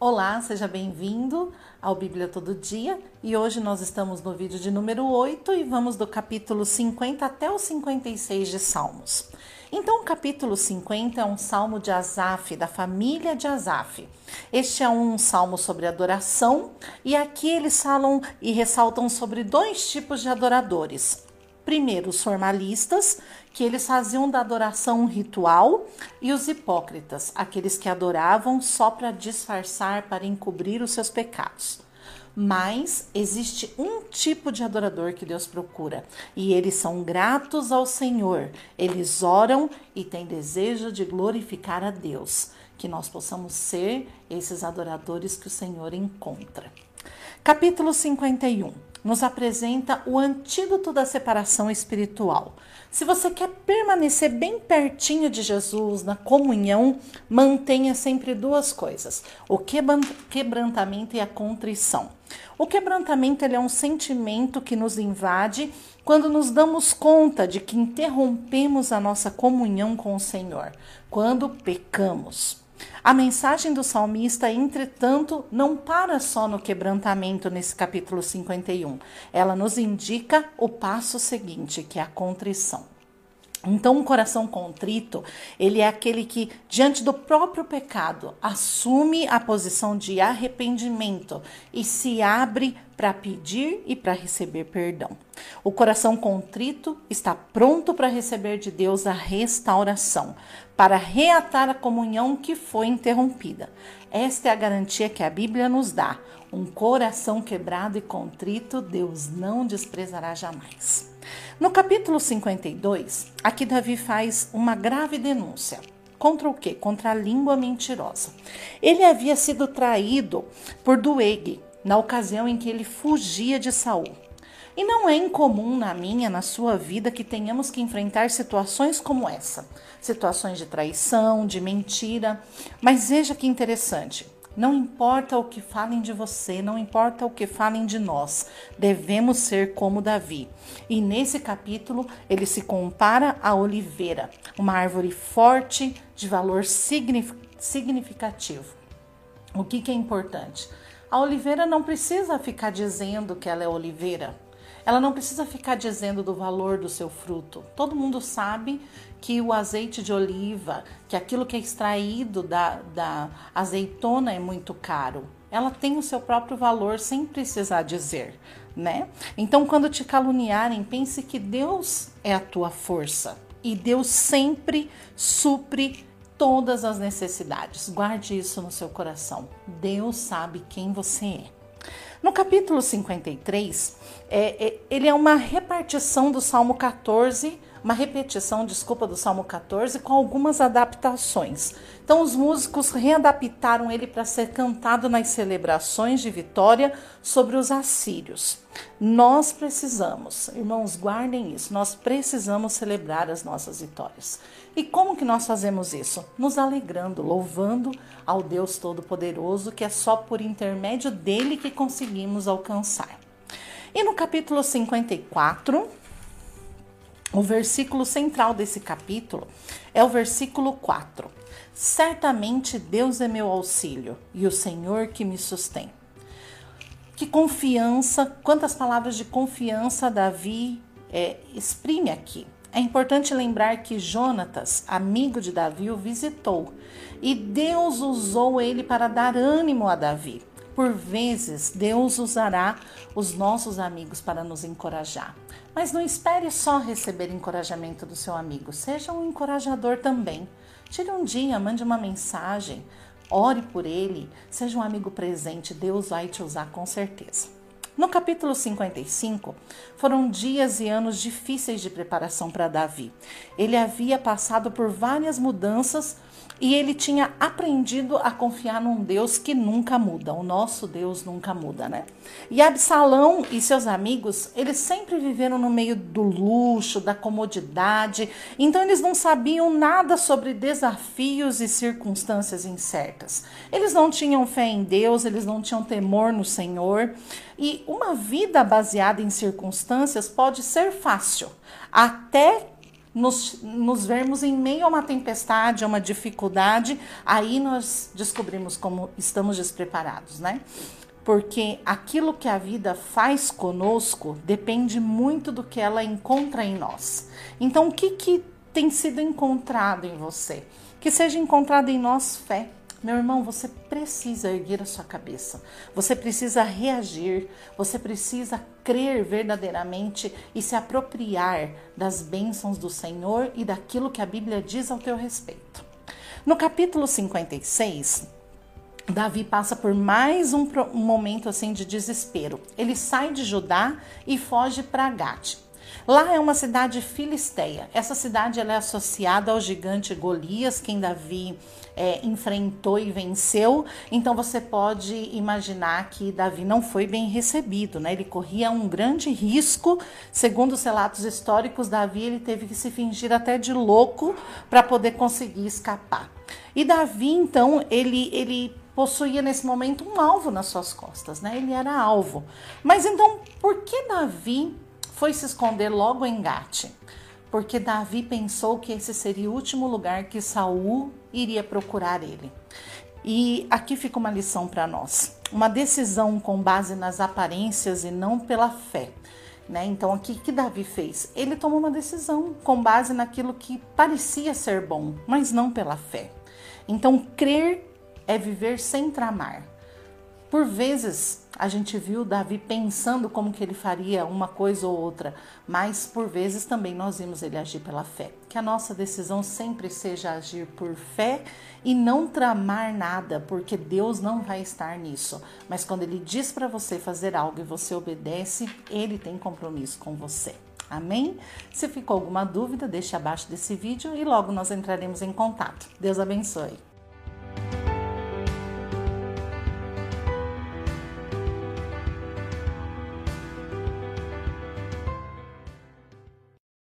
Olá, seja bem-vindo ao Bíblia Todo Dia e hoje nós estamos no vídeo de número 8 e vamos do capítulo 50 até o 56 de Salmos. Então, o capítulo 50 é um salmo de Asaf, da família de Asaf. Este é um salmo sobre adoração e aqui eles falam e ressaltam sobre dois tipos de adoradores: primeiro os formalistas, que eles faziam da adoração um ritual, e os hipócritas, aqueles que adoravam só para disfarçar, para encobrir os seus pecados. Mas existe um tipo de adorador que Deus procura, e eles são gratos ao Senhor. Eles oram e têm desejo de glorificar a Deus. Que nós possamos ser esses adoradores que o Senhor encontra. Capítulo 51 nos apresenta o antídoto da separação espiritual. Se você quer permanecer bem pertinho de Jesus, na comunhão, mantenha sempre duas coisas: o quebrantamento e a contrição. O quebrantamento é um sentimento que nos invade quando nos damos conta de que interrompemos a nossa comunhão com o Senhor, quando pecamos. A mensagem do salmista, entretanto, não para só no quebrantamento nesse capítulo 51. Ela nos indica o passo seguinte, que é a contrição. Então, um coração contrito, ele é aquele que, diante do próprio pecado, assume a posição de arrependimento e se abre para pedir e para receber perdão. O coração contrito está pronto para receber de Deus a restauração, para reatar a comunhão que foi interrompida. Esta é a garantia que a Bíblia nos dá. Um coração quebrado e contrito, Deus não desprezará jamais. No capítulo 52, aqui Davi faz uma grave denúncia. Contra o quê? Contra a língua mentirosa. Ele havia sido traído por Dueg na ocasião em que ele fugia de Saul. E não é incomum na minha, na sua vida, que tenhamos que enfrentar situações como essa situações de traição, de mentira. Mas veja que interessante. Não importa o que falem de você, não importa o que falem de nós, devemos ser como Davi. E nesse capítulo ele se compara à oliveira, uma árvore forte de valor significativo. O que, que é importante? A oliveira não precisa ficar dizendo que ela é oliveira. Ela não precisa ficar dizendo do valor do seu fruto. Todo mundo sabe que o azeite de oliva, que aquilo que é extraído da, da azeitona é muito caro. Ela tem o seu próprio valor sem precisar dizer, né? Então, quando te caluniarem, pense que Deus é a tua força e Deus sempre supre todas as necessidades. Guarde isso no seu coração. Deus sabe quem você é. No capítulo 53, é, é, ele é uma repartição do Salmo 14, uma repetição, desculpa, do Salmo 14, com algumas adaptações. Então, os músicos readaptaram ele para ser cantado nas celebrações de vitória sobre os assírios. Nós precisamos, irmãos, guardem isso, nós precisamos celebrar as nossas vitórias. E como que nós fazemos isso? Nos alegrando, louvando ao Deus Todo-Poderoso, que é só por intermédio dele que conseguimos alcançar. E no capítulo 54, o versículo central desse capítulo é o versículo 4. Certamente Deus é meu auxílio e o Senhor que me sustém. Que confiança, quantas palavras de confiança Davi é, exprime aqui. É importante lembrar que Jonatas, amigo de Davi, o visitou e Deus usou ele para dar ânimo a Davi. Por vezes, Deus usará os nossos amigos para nos encorajar. Mas não espere só receber encorajamento do seu amigo, seja um encorajador também. Tire um dia, mande uma mensagem, ore por ele, seja um amigo presente, Deus vai te usar com certeza. No capítulo 55, foram dias e anos difíceis de preparação para Davi. Ele havia passado por várias mudanças e ele tinha aprendido a confiar num Deus que nunca muda. O nosso Deus nunca muda, né? E Absalão e seus amigos, eles sempre viveram no meio do luxo, da comodidade. Então eles não sabiam nada sobre desafios e circunstâncias incertas. Eles não tinham fé em Deus, eles não tinham temor no Senhor. E uma vida baseada em circunstâncias pode ser fácil, até nos, nos vermos em meio a uma tempestade, a uma dificuldade, aí nós descobrimos como estamos despreparados, né? Porque aquilo que a vida faz conosco depende muito do que ela encontra em nós. Então, o que, que tem sido encontrado em você? Que seja encontrado em nós fé meu irmão, você precisa erguer a sua cabeça, você precisa reagir, você precisa crer verdadeiramente e se apropriar das bênçãos do Senhor e daquilo que a Bíblia diz ao teu respeito. No capítulo 56, Davi passa por mais um, momento assim de desespero. Ele sai de Judá e foge para Gade. Lá é uma cidade filisteia. Essa cidade é associada ao gigante Golias, quem Davi é, enfrentou e venceu. Então você pode imaginar que Davi não foi bem recebido, né? Ele corria um grande risco. Segundo os relatos históricos, Davi ele teve que se fingir até de louco para poder conseguir escapar. E Davi, então, ele, ele possuía nesse momento um alvo nas suas costas, né? Ele era alvo. Mas então, por que Davi foi se esconder logo em Gate, porque Davi pensou que esse seria o último lugar que Saul iria procurar ele. E aqui fica uma lição para nós: uma decisão com base nas aparências e não pela fé. Né? Então, o que, que Davi fez? Ele tomou uma decisão com base naquilo que parecia ser bom, mas não pela fé. Então, crer é viver sem tramar. Por vezes a gente viu Davi pensando como que ele faria uma coisa ou outra, mas por vezes também nós vimos ele agir pela fé. Que a nossa decisão sempre seja agir por fé e não tramar nada, porque Deus não vai estar nisso. Mas quando ele diz para você fazer algo e você obedece, ele tem compromisso com você. Amém? Se ficou alguma dúvida, deixe abaixo desse vídeo e logo nós entraremos em contato. Deus abençoe.